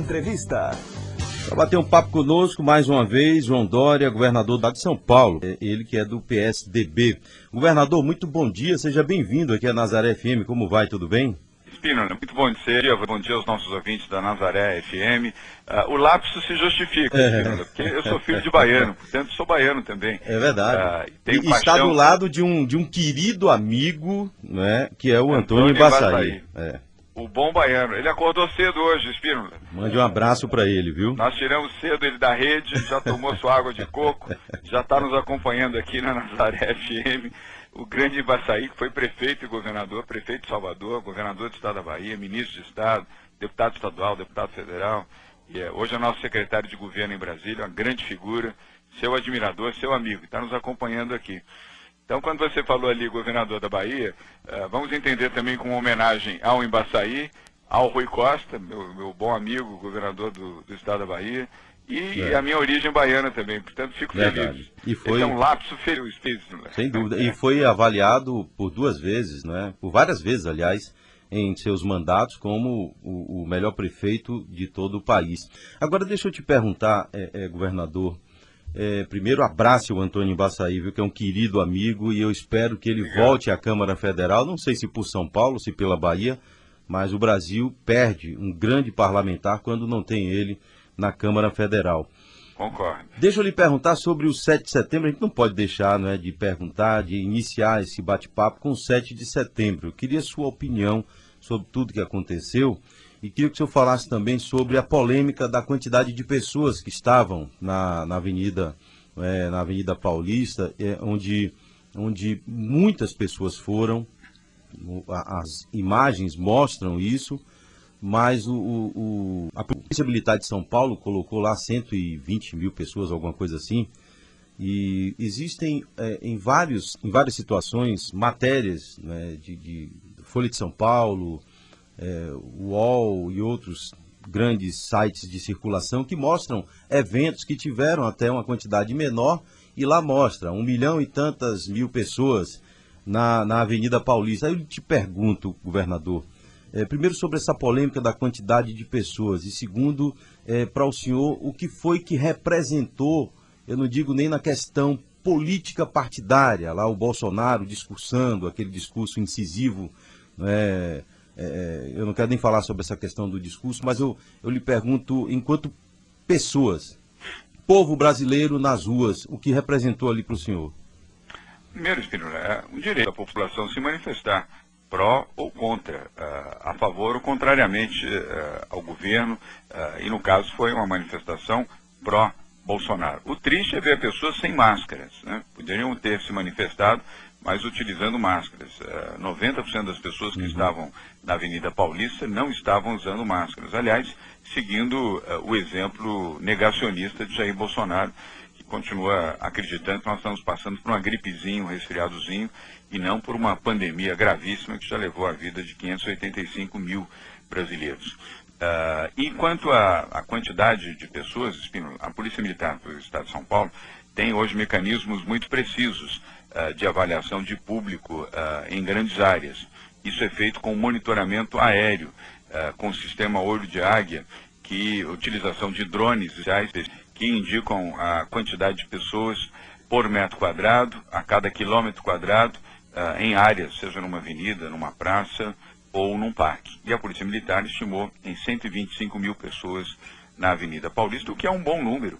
Entrevista. Para bater um papo conosco mais uma vez, João Dória, governador da de São Paulo, é ele que é do PSDB. Governador, muito bom dia, seja bem-vindo aqui a Nazaré FM, como vai, tudo bem? Espino, muito bom dia, bom dia aos nossos ouvintes da Nazaré FM. Uh, ah, o lapso se justifica, é. porque eu sou filho de baiano, portanto sou baiano também. É verdade. Uh, e paixão... está do lado de um, de um querido amigo, né, que é o Antônio, Antônio Baçaí. É. O bom baiano. Ele acordou cedo hoje, Espínola. Mande um abraço para ele, viu? Nós tiramos cedo ele da rede, já tomou sua água de coco, já está nos acompanhando aqui na Nazaré FM. O grande Ibaçaí, que foi prefeito e governador, prefeito de Salvador, governador do Estado da Bahia, ministro de Estado, deputado estadual, deputado federal. E é, hoje é nosso secretário de governo em Brasília, uma grande figura, seu admirador, seu amigo, está nos acompanhando aqui. Então, quando você falou ali, governador da Bahia, uh, vamos entender também como homenagem ao Embaçaí, ao Rui Costa, meu, meu bom amigo, governador do, do estado da Bahia, e é. a minha origem baiana também, portanto fico Verdade. feliz. E foi Esse é um lapso feliz. Né? Sem dúvida. E foi avaliado por duas vezes, né? por várias vezes, aliás, em seus mandatos como o, o melhor prefeito de todo o país. Agora, deixa eu te perguntar, é, é, governador, é, primeiro, abrace o Antônio Embaçaí, viu, que é um querido amigo, e eu espero que ele volte à Câmara Federal, não sei se por São Paulo, se pela Bahia, mas o Brasil perde um grande parlamentar quando não tem ele na Câmara Federal. Concordo. Deixa eu lhe perguntar sobre o 7 de setembro. A gente não pode deixar né, de perguntar, de iniciar esse bate-papo com o 7 de setembro. Eu queria sua opinião sobre tudo que aconteceu. E queria que o senhor falasse também sobre a polêmica da quantidade de pessoas que estavam na, na Avenida é, na Avenida Paulista, é, onde, onde muitas pessoas foram. As imagens mostram isso, mas o, o, a Polícia Militar de São Paulo colocou lá 120 mil pessoas, alguma coisa assim. E existem é, em, vários, em várias situações matérias né, de, de Folha de São Paulo, é, UOL e outros grandes sites de circulação que mostram eventos que tiveram até uma quantidade menor e lá mostra um milhão e tantas mil pessoas na, na Avenida Paulista. Aí eu te pergunto, governador, é, primeiro sobre essa polêmica da quantidade de pessoas e segundo, é, para o senhor, o que foi que representou, eu não digo nem na questão política partidária, lá o Bolsonaro discursando, aquele discurso incisivo, é, é, eu não quero nem falar sobre essa questão do discurso, mas eu, eu lhe pergunto, enquanto pessoas, povo brasileiro nas ruas, o que representou ali para o senhor? Primeiro, Espinola, é um direito da população se manifestar pró ou contra, uh, a favor ou contrariamente uh, ao governo, uh, e no caso foi uma manifestação pró-Bolsonaro. O triste é ver pessoas sem máscaras, né? poderiam ter se manifestado mas utilizando máscaras. 90% eh, das pessoas que uhum. estavam na Avenida Paulista não estavam usando máscaras. Aliás, seguindo uh, o exemplo negacionista de Jair Bolsonaro, que continua acreditando que nós estamos passando por uma gripezinha, um resfriadozinho, e não por uma pandemia gravíssima que já levou a vida de 585 mil brasileiros. Uh, e quanto à quantidade de pessoas, a Polícia Militar do Estado de São Paulo tem hoje mecanismos muito precisos uh, de avaliação de público uh, em grandes áreas. Isso é feito com monitoramento aéreo, uh, com o sistema olho de águia, que utilização de drones que indicam a quantidade de pessoas por metro quadrado, a cada quilômetro quadrado, em áreas, seja numa avenida, numa praça ou num parque. E a Polícia Militar estimou em 125 mil pessoas na Avenida Paulista, o que é um bom número.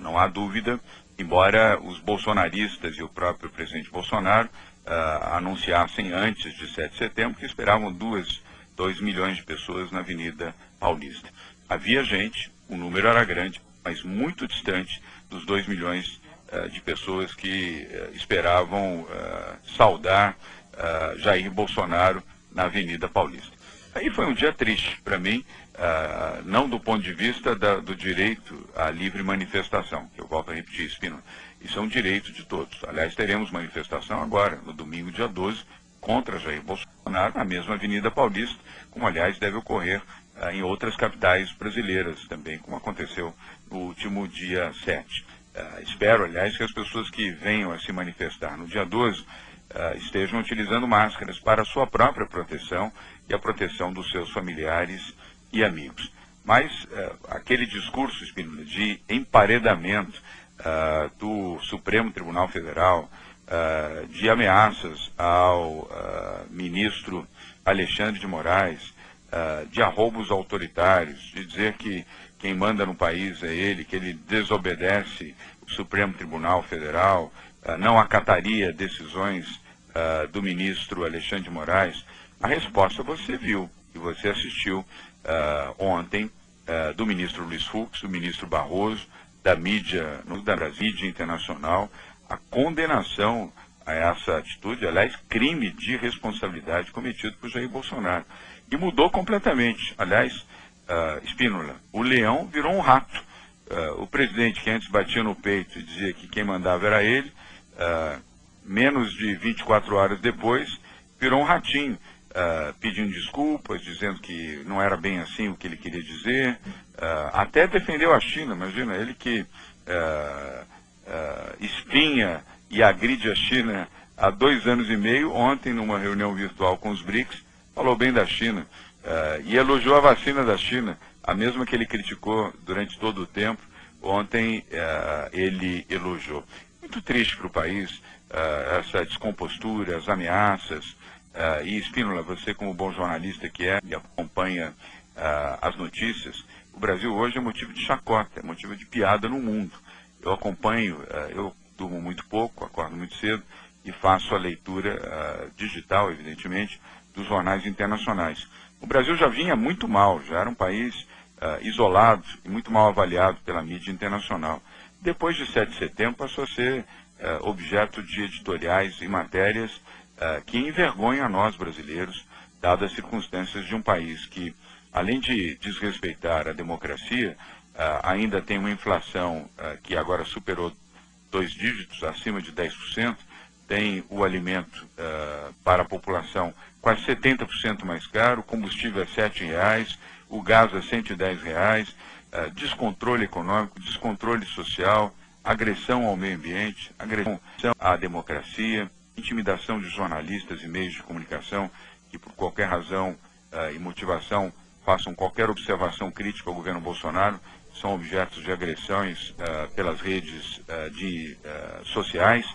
Não há dúvida embora os bolsonaristas e o próprio presidente Bolsonaro uh, anunciassem antes de 7 de setembro que esperavam 2, 2 milhões de pessoas na Avenida Paulista. Havia gente, o número era grande, mas muito distante dos 2 milhões uh, de pessoas que uh, esperavam saudar Jair Bolsonaro na Avenida Paulista. Aí foi um dia triste para mim, uh, não do ponto de vista da, do direito à livre manifestação, que eu volto a repetir, Espino. Isso é um direito de todos. Aliás, teremos manifestação agora, no domingo, dia 12, contra Jair Bolsonaro, na mesma Avenida Paulista, como, aliás, deve ocorrer uh, em outras capitais brasileiras também, como aconteceu no último dia 7. Uh, ah, espero, aliás, que as pessoas que venham a se manifestar no dia 12 uh, estejam utilizando máscaras para a sua própria proteção e a proteção dos seus familiares e amigos. Mas aquele discurso, Espínola, de emparedamento do Supremo Tribunal Federal, de ameaças ao ministro Alexandre de Moraes, de arroubos autoritários, de dizer que quem manda no país é ele, que ele desobedece o Supremo Tribunal Federal, uh, não acataria decisões uh, do ministro Alexandre de Moraes, a resposta você viu e você assistiu uh, ontem do ministro Luiz Fux, do ministro Barroso, da mídia, da mídia internacional, a condenação a essa atitude, aliás, crime de responsabilidade cometido por Jair Bolsonaro. E mudou completamente. Aliás, uh, o leão virou um rato. Uh, o presidente que antes batia no peito e dizia que quem mandava era ele, uh, menos de 24 horas depois, virou um ratinho, uh, pedindo desculpas, dizendo que não era bem assim o que ele queria dizer, até defendeu a China, imagina, ele que espinha e agride a China há dois anos e meio, ontem numa reunião virtual com os BRICS, falou bem da China. Uh, e elogiou a vacina da China, a mesma que ele criticou durante todo o tempo. Ontem uh, ele elogiou. Muito triste para o país uh, essa descompostura, as ameaças. E Espínola, você como bom jornalista que é e acompanha as notícias, o Brasil hoje é motivo de chacota, é motivo de piada no mundo. Eu acompanho, eu durmo muito pouco, acordo muito cedo e faço a leitura digital, evidentemente, dos jornais internacionais. O Brasil já vinha muito mal, já era um país uh, isolado e muito mal avaliado pela mídia internacional. Depois de 7 de setembro, passou a ser uh, objeto de editoriais e matérias uh, que envergonham a nós brasileiros, dadas as circunstâncias de um país que, além de desrespeitar a democracia, ainda tem uma inflação que agora superou dois dígitos, acima de 10%, tem o alimento para a população quase 70% mais caro, combustível é R$ reais, o gás é R$ reais, uh, descontrole econômico, descontrole social, agressão ao meio ambiente, agressão à democracia, intimidação de jornalistas e meios de comunicação que por qualquer razão uh, e motivação façam qualquer observação crítica ao governo Bolsonaro, são objetos de agressões uh, pelas redes de, sociais.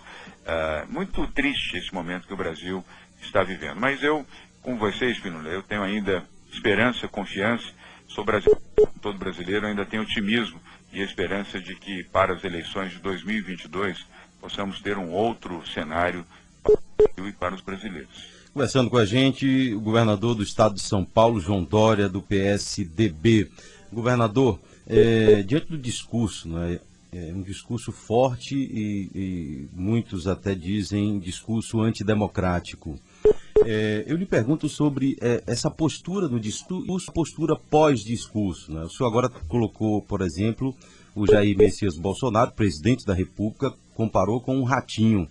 muito triste esse momento que o Brasil está vivendo. Mas eu, com vocês, Pinula, eu tenho ainda esperança, confiança, sou brasileiro, todo brasileiro, ainda tenho otimismo e esperança de que para as eleições de 2022 possamos ter um outro cenário e para os brasileiros. Conversando com a gente, o governador do estado de São Paulo, João Dória, do PSDB. Governador, é, diante do discurso, né, é um discurso forte e, e muitos até dizem discurso antidemocrático. É, eu lhe pergunto sobre é, essa postura no discurso, postura pós-discurso. Né? O senhor agora colocou, por exemplo, o Jair Messias Bolsonaro, presidente da República, comparou com um ratinho.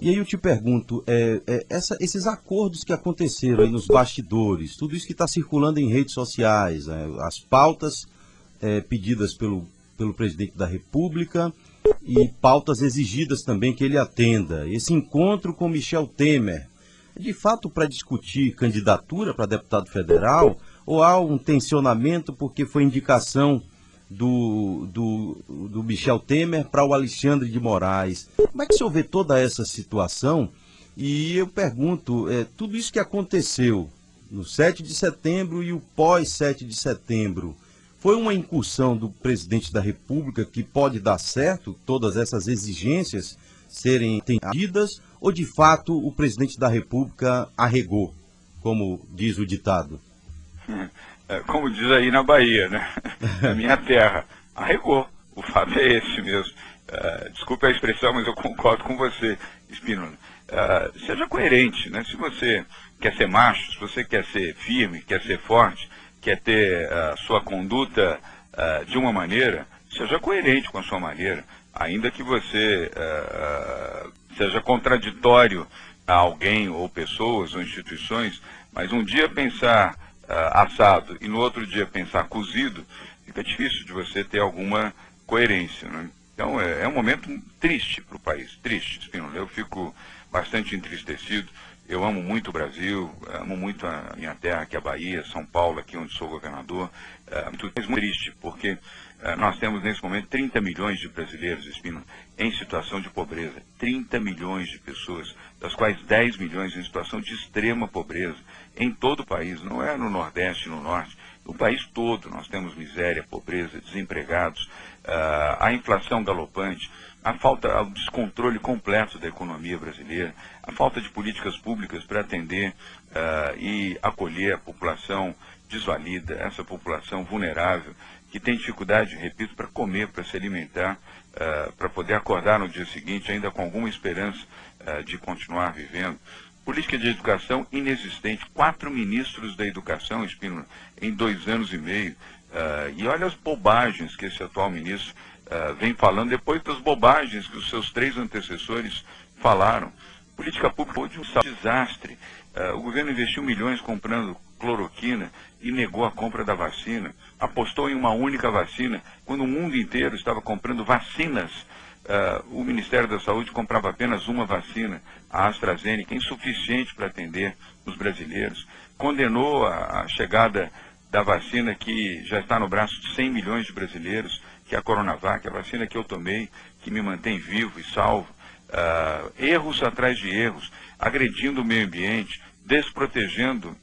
E aí eu te pergunto, é, é essa, esses acordos que aconteceram aí nos bastidores, tudo isso que está circulando em redes sociais, né? as pautas é, pedidas pelo, pelo presidente da República e pautas exigidas também que ele atenda. Esse encontro com Michel Temer, de fato para discutir candidatura para deputado federal ou há um tensionamento porque foi indicação do, do, do Michel Temer para o Alexandre de Moraes? Como é que o senhor vê toda essa situação? E eu pergunto, é, tudo isso que aconteceu no 7 de setembro e o pós 7 de setembro, foi uma incursão do presidente da República que pode dar certo, todas essas exigências serem atendidas, ou de fato o presidente da República arregou, como diz o ditado? É, como diz aí na Bahia, né? Na minha terra, arregou. O fato é esse mesmo. Uh, desculpe a expressão, mas eu concordo com você, Espínola. Uh, seja coerente, né? Se você quer ser macho, se você quer ser firme, quer ser forte, quer ter a uh, sua conduta de uma maneira, seja coerente com a sua maneira, ainda que você seja contraditório a alguém ou pessoas ou instituições, mas um dia pensar assado e no outro dia pensar cozido, fica difícil de você ter alguma coerência. Né? Então é, é, um momento triste para o país, triste, Spinola. Eu fico bastante entristecido eu amo muito o Brasil, amo muito a minha terra, que é a Bahia, São Paulo, aqui onde sou governador. muito triste, porque nós temos nesse momento 30 milhões de brasileiros, Espino, em situação de pobreza. 30 milhões de pessoas, das quais 10 milhões em situação de extrema pobreza, em todo o país, não é no Nordeste, no Norte, no país todo nós temos miséria, pobreza, desempregados, a inflação galopante, a falta, o descontrole completo da economia brasileira, a falta de políticas públicas para atender uh, e acolher a população desvalida, essa população vulnerável, que tem dificuldade, repito, para comer, para se alimentar, uh, para poder acordar no dia seguinte ainda com alguma esperança de continuar vivendo. Política de educação inexistente. Quatro ministros da educação, Espino, em dois anos e meio. e olha as bobagens que esse atual ministro uh, vem falando depois das bobagens que os seus três antecessores falaram. Política pública foi um desastre. Uh, o governo investiu milhões comprando cloroquina e negou a compra da vacina. Apostou em uma única vacina, quando o mundo inteiro estava comprando vacinas. Uh, o Ministério da Saúde comprava apenas uma vacina, a AstraZeneca, insuficiente para atender os brasileiros. Condenou a, a chegada da vacina que já está no braço de 100 milhões de brasileiros, que é a Coronavac, a vacina que eu tomei, que me mantém vivo e salvo. Uh, erros atrás de erros, agredindo o meio ambiente, desprotegendo uh,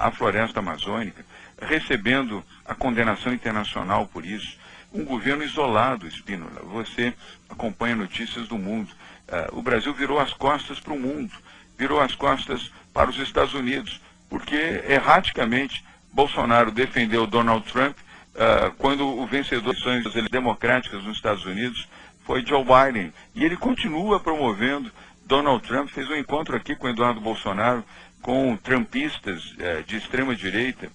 a floresta amazônica, recebendo a condenação internacional por isso. Um governo isolado, Espínola. Você acompanha notícias do mundo. Uh, o Brasil virou as costas para o mundo, virou as costas para os Estados Unidos, porque erraticamente Bolsonaro defendeu Donald Trump uh, quando o vencedor das eleições democráticas nos Estados Unidos foi Joe Biden. E ele continua promovendo. Donald Trump fez um encontro aqui com Eduardo Bolsonaro, com trumpistas uh, de extrema direita,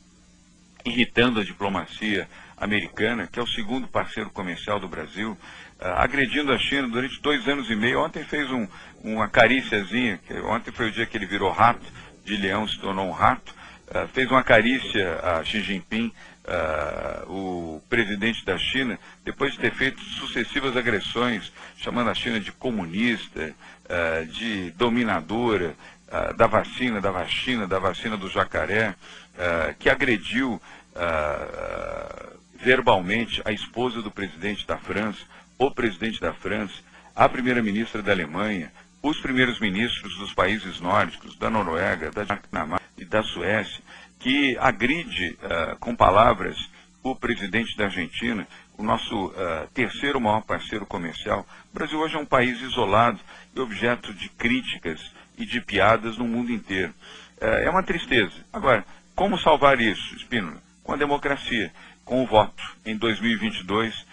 irritando a diplomacia americana, que é o segundo parceiro comercial do Brasil, uh, agredindo a China durante dois anos e meio. Ontem fez um, uma caríciazinha, ontem foi o dia que ele virou rato, de leão se tornou um rato, uh, fez uma carícia a Xi Jinping uh, o presidente da China, depois de ter feito sucessivas agressões, chamando a China de comunista, de dominadora, da vacina, da vacina, da vacina do jacaré, que agrediu verbalmente a esposa do presidente da França, o presidente da França, a primeira-ministra da Alemanha, os primeiros ministros dos países nórdicos, da Noruega, da Dinamarca e da Suécia, que agride uh, com palavras o presidente da Argentina, o nosso uh, terceiro maior parceiro comercial. O Brasil hoje é um país isolado e objeto de críticas e de piadas no mundo inteiro. Uh, é uma tristeza. Agora, como salvar isso, Espínola? Com a democracia, com o voto. Em 2022,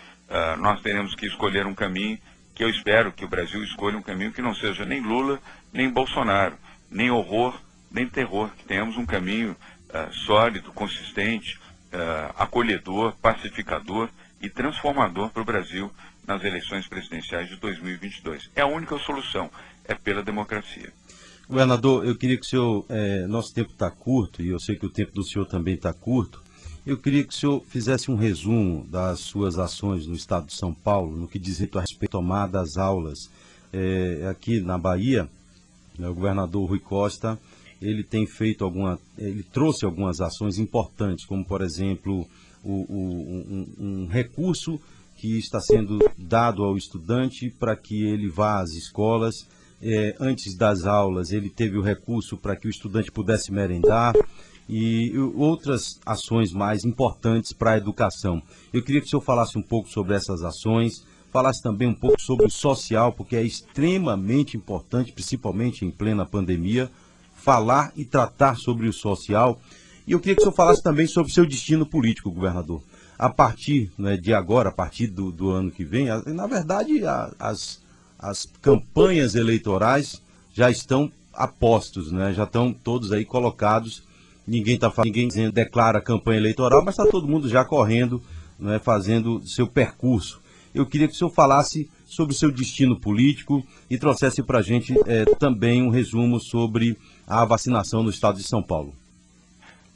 nós teremos que escolher um caminho que eu espero que o Brasil escolha um caminho que não seja nem Lula, nem Bolsonaro, nem horror, nem terror, que tenhamos um caminho uh, sólido, consistente, uh, acolhedor, pacificador e transformador para o Brasil nas eleições presidenciais de 2022. É a única solução, é pela democracia. Governador, eu queria que o senhor, é, nosso tempo está curto e eu sei que o tempo do senhor também está curto. Eu queria que o senhor fizesse um resumo das suas ações no estado de São Paulo, no que diz respeito à tomada das aulas. É, aqui na Bahia, né, o governador Rui Costa ele tem feito alguma, ele trouxe algumas ações importantes, como por exemplo o, o, um, um, recurso que está sendo dado ao estudante para que ele vá às escolas. É, antes das aulas, ele teve o recurso para que o estudante pudesse merendar e outras ações mais importantes para a educação. Eu queria que o senhor falasse um pouco sobre essas ações, falasse também um pouco sobre o social, porque é extremamente importante, principalmente em plena pandemia, falar e tratar sobre o social. E eu queria que o senhor falasse também sobre o seu destino político, governador. A partir né, de agora, a partir do, do ano que vem, na verdade, a, as, as campanhas eleitorais já estão apostos, né? já estão todos aí colocados. Ninguém está ninguém declara campanha eleitoral, mas está todo mundo já correndo, né, fazendo seu percurso. Eu queria que o senhor falasse sobre o seu destino político e trouxesse para a gente é, também um resumo sobre a vacinação no estado de São Paulo.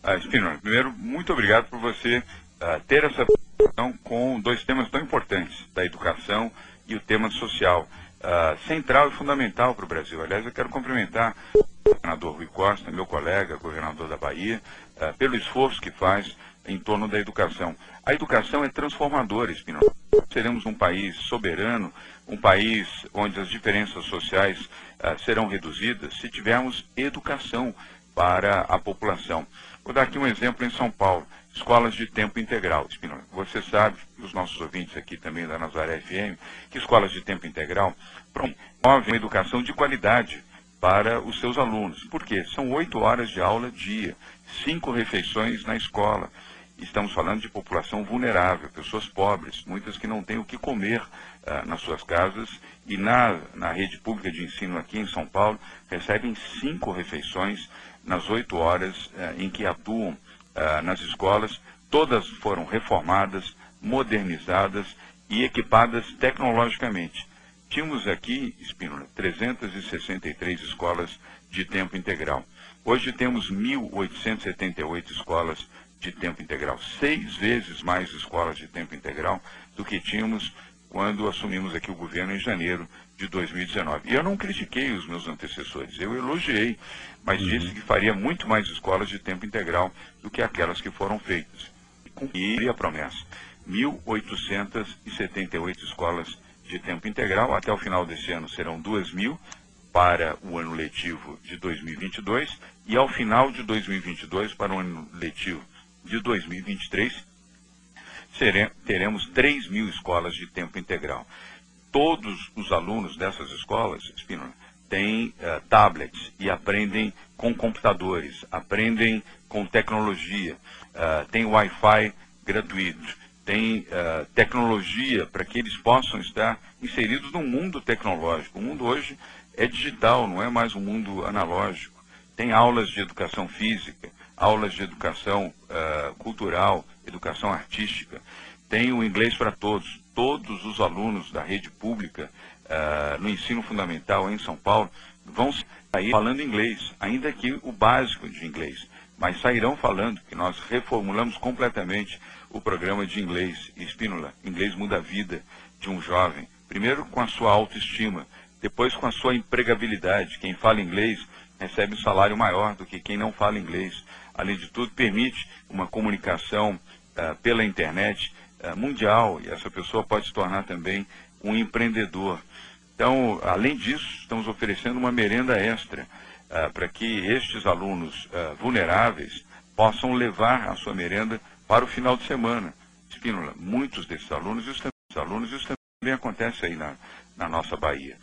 Ah, Espino, primeiro, muito obrigado por você uh, ter essa discussão com dois temas tão importantes, da educação e o tema social, uh, central e fundamental para o Brasil. Aliás, eu quero cumprimentar o governador Rui Costa, meu colega, governador da Bahia, uh, pelo esforço que faz em torno da educação. A educação é transformadora, Espinosa. Seremos um país soberano, um país onde as diferenças sociais uh, serão reduzidas se tivermos educação para a população. Vou dar aqui um exemplo em São Paulo, escolas de tempo integral. Espinosa, você sabe, os nossos ouvintes aqui também da Nazaré FM, que escolas de tempo integral promovem uma educação de qualidade para os seus alunos. Por quê? São oito horas de aula dia, cinco refeições na escola. Estamos falando de população vulnerável, pessoas pobres, muitas que não têm o que comer uh, nas suas casas e na, na rede pública de ensino aqui em São Paulo recebem cinco refeições nas oito horas uh, em que atuam uh, nas escolas. Todas foram reformadas, modernizadas e equipadas tecnologicamente. Tínhamos aqui, Espínola, 363 escolas de tempo integral. Hoje temos 1.878 escolas de tempo integral, seis vezes mais escolas de tempo integral do que tínhamos quando assumimos aqui o governo em janeiro de 2019. E eu não critiquei os meus antecessores, eu elogiei, mas uhum. disse que faria muito mais escolas de tempo integral do que aquelas que foram feitas. E cumpri a promessa. 1.878 escolas de tempo integral. Até o final desse ano serão 2 mil para o ano letivo de 2022 e ao final de 2022 para o ano letivo de 2023 teremos 3 mil escolas de tempo integral. Todos os alunos dessas escolas, têm uh, tablets e aprendem com computadores, aprendem com tecnologia, uh, têm Wi-Fi gratuito tem uh, tecnologia para que eles possam estar inseridos no mundo tecnológico. O mundo hoje é digital, não é mais um mundo analógico. Tem aulas de educação física, aulas de educação uh, cultural, educação artística. Tem o inglês para todos. Todos os alunos da rede pública uh, no ensino fundamental em São Paulo vão sair falando inglês, ainda que o básico de inglês. Mas sairão falando que nós reformulamos completamente o programa de inglês Espínola. Inglês muda a vida de um jovem. Primeiro com a sua autoestima, depois com a sua empregabilidade. Quem fala inglês recebe um salário maior do que quem não fala inglês. Além de tudo, permite uma comunicação uh, pela internet uh, mundial e essa pessoa pode se tornar também um empreendedor. Então, além disso, estamos oferecendo uma merenda extra uh, para que estes alunos vulneráveis possam levar a sua merenda para o final de semana. Espínola, muitos desses alunos, isso também, alunos, isso também acontece aí na, na nossa Bahia,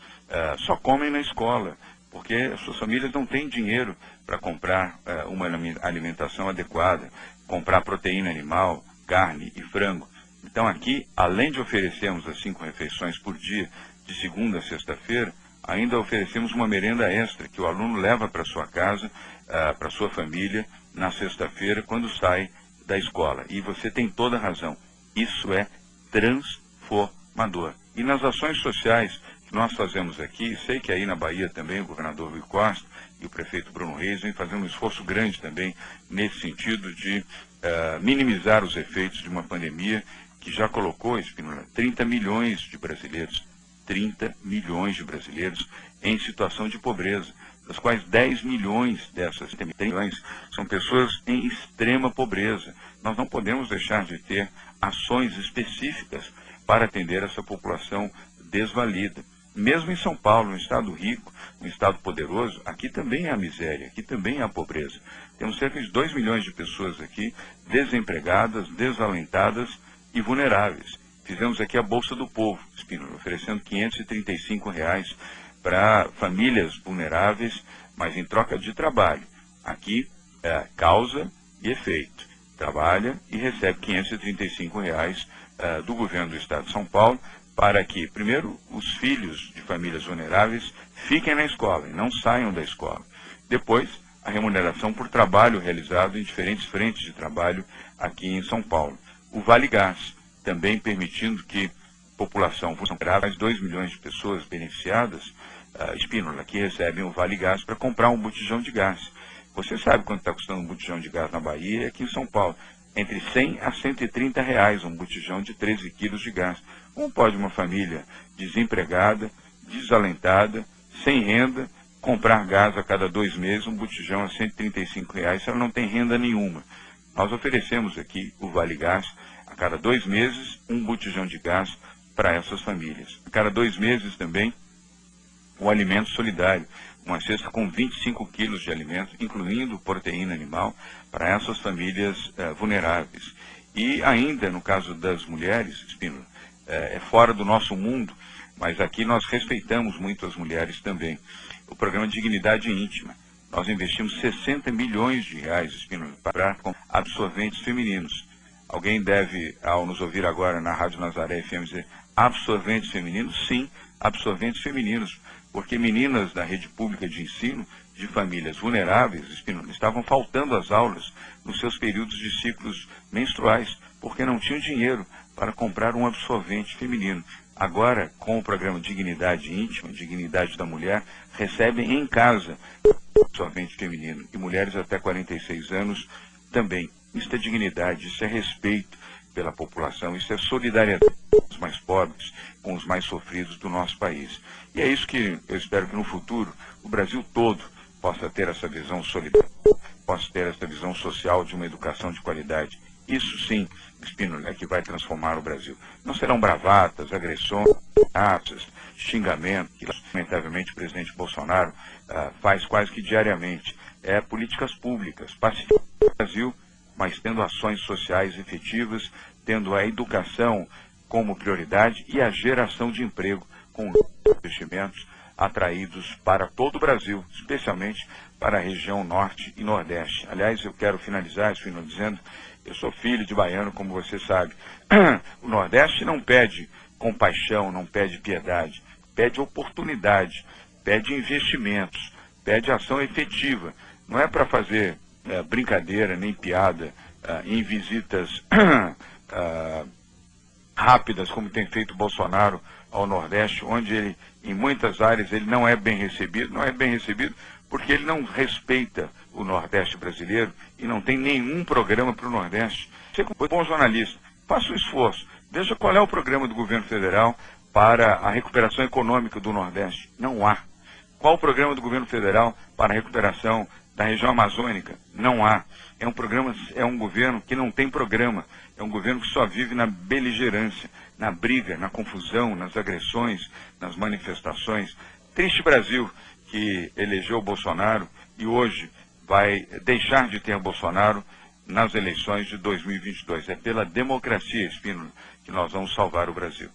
só comem na escola, porque as suas famílias não têm dinheiro para comprar uh, uma alimentação adequada, comprar proteína animal, carne e frango. Então aqui, além de oferecermos as cinco refeições por dia, de segunda a sexta-feira, ainda oferecemos uma merenda extra que o aluno leva para sua casa, uh, para sua família, na sexta-feira, quando sai da escola. E você tem toda a razão. Isso é transformador. E nas ações sociais nós fazemos aqui, sei que aí na Bahia também o governador Rui Costa e o prefeito Bruno Reis vem fazendo um esforço grande também nesse sentido de uh, minimizar os efeitos de uma pandemia que já colocou, Espinola, 30 milhões de brasileiros, 30 milhões de brasileiros em situação de pobreza das quais 10 milhões dessas milhões são pessoas em extrema pobreza. Nós não podemos deixar de ter ações específicas para atender essa população desvalida. Mesmo em São Paulo, um estado rico, um estado poderoso, aqui também há miséria, aqui também há pobreza. Temos cerca de 2 milhões de pessoas aqui desempregadas, desalentadas e vulneráveis. Fizemos aqui a Bolsa do Povo, Espínola, oferecendo 535 reais para famílias vulneráveis, mas em troca de trabalho. Aqui é causa e efeito. Trabalha e recebe 535 reais, é, do governo do Estado de São Paulo para que, primeiro, os filhos de famílias vulneráveis fiquem na escola e não saiam da escola. Depois, a remuneração por trabalho realizado em diferentes frentes de trabalho aqui em São Paulo. O Vale Gás, também permitindo que população vulnerável, 2 milhões de pessoas beneficiadas, uh, Espínola, que recebem o Vale Gás para comprar um botijão de gás. Você sabe quanto está custando um botijão de gás na Bahia e aqui em São Paulo? Entre 100 a 130 reais um botijão de 13 quilos de gás. Como pode uma família desempregada, desalentada, sem renda, comprar gás a cada dois meses, um botijão a 135 reais, se ela não tem renda nenhuma? nós oferecemos aqui o Vale Gás, a cada dois meses, um botijão de gás para essas famílias. A cada dois meses também, o alimento solidário, uma cesta com 25 quilos de alimento, incluindo proteína animal, para essas famílias eh, vulneráveis. E ainda, no caso das mulheres, Espínola, eh, é fora do nosso mundo, mas aqui nós respeitamos muito as mulheres também. O programa Dignidade Íntima. Nós investimos 60 milhões de reais, para absorventes femininos. Alguém deve, ao nos ouvir agora na Rádio Nazaré FM, dizer absorventes femininos? Sim, absorventes femininos porque meninas da rede pública de ensino de famílias vulneráveis estavam faltando às aulas nos seus períodos de ciclos menstruais, porque não tinham dinheiro para comprar um absorvente feminino. Agora, com o programa Dignidade Íntima, Dignidade da Mulher, recebem em casa absorvente feminino. E mulheres até 46 anos também. Isso é dignidade, isso é respeito pela população, isso é solidariedade com os mais pobres, com os mais sofridos do nosso país. E é isso que eu espero que no futuro o Brasil todo possa ter essa visão solidária, possa ter essa visão social de uma educação de qualidade. Isso sim, Espínola, é que vai transformar o Brasil. Não serão bravatas, agressões, ameaças, xingamentos, que lamentavelmente o presidente Bolsonaro ah, faz quase que diariamente. É políticas públicas, pacificando o Brasil, mas tendo ações sociais efetivas, tendo a educação como prioridade e a geração de emprego com investimentos atraídos para todo o Brasil, especialmente para a região norte e nordeste. Aliás, eu quero finalizar isso dizendo, eu sou filho de baiano, como você sabe. O Nordeste não pede compaixão, não pede piedade, pede oportunidade, pede investimentos, pede ação efetiva. Não é para fazer é, brincadeira nem piada é, em visitas é, rápidas, como tem feito Bolsonaro ao Nordeste, onde ele, em muitas áreas, ele não é bem recebido, não é bem recebido porque ele não respeita o Nordeste brasileiro e não tem nenhum programa para o Nordeste. Você, como bom jornalista, faça o um esforço, veja qual é o programa do governo federal para a recuperação econômica do Nordeste. Não há. Qual o programa do governo federal para a recuperação da região amazônica? Não há. É um programa, é um governo que não tem programa. É um governo que só vive na beligerância, na briga, na confusão, nas agressões, nas manifestações. Triste Brasil que elegeu Bolsonaro e hoje vai deixar de ter Bolsonaro nas eleições de 2022. É pela democracia, Espínola, que nós vamos salvar o Brasil.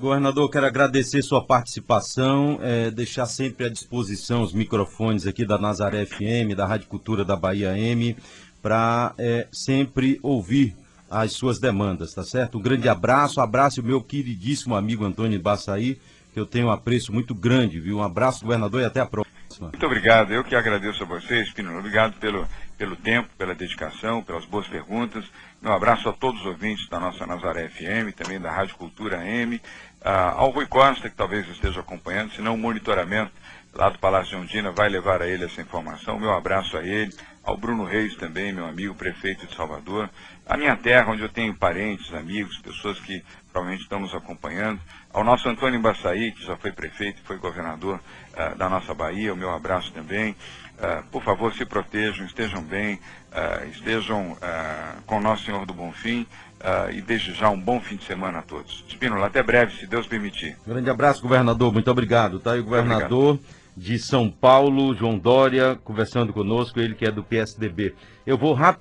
Governador, quero agradecer sua participação, é, deixar sempre à disposição os microfones aqui da Nazaré FM, da Rádio Cultura da Bahia M, para é, sempre ouvir as suas demandas, tá certo? Um grande abraço, abraço o meu queridíssimo amigo Antônio Baçaí, que eu tenho um apreço muito grande, viu? Um abraço, governador, e até a próxima. Muito obrigado, eu que agradeço a vocês, Pino. Obrigado pelo, pelo tempo, pela dedicação, pelas boas perguntas. Meu abraço a todos os ouvintes da nossa Nazaré FM, também da Rádio Cultura M, ah, ao Rui Costa, que talvez esteja acompanhando, se não o monitoramento lá do Palácio de Ondina vai levar a ele essa informação. Meu abraço a ele, ao Bruno Reis também, meu amigo prefeito de Salvador, a minha terra, onde eu tenho parentes, amigos, pessoas que provavelmente estão nos acompanhando, ao nosso Antônio Embaçaí, que já foi prefeito, foi governador uh, da nossa Bahia, o meu abraço também. Uh, por favor, se protejam, estejam bem, uh, estejam com Nosso Senhor do Bom Fim e desde já um bom fim de semana a todos. Espínola, até breve, se Deus permitir. Grande abraço, governador, muito obrigado. Tá aí o governador de São Paulo, João Dória, conversando conosco, ele que é do PSDB. Eu vou rápido.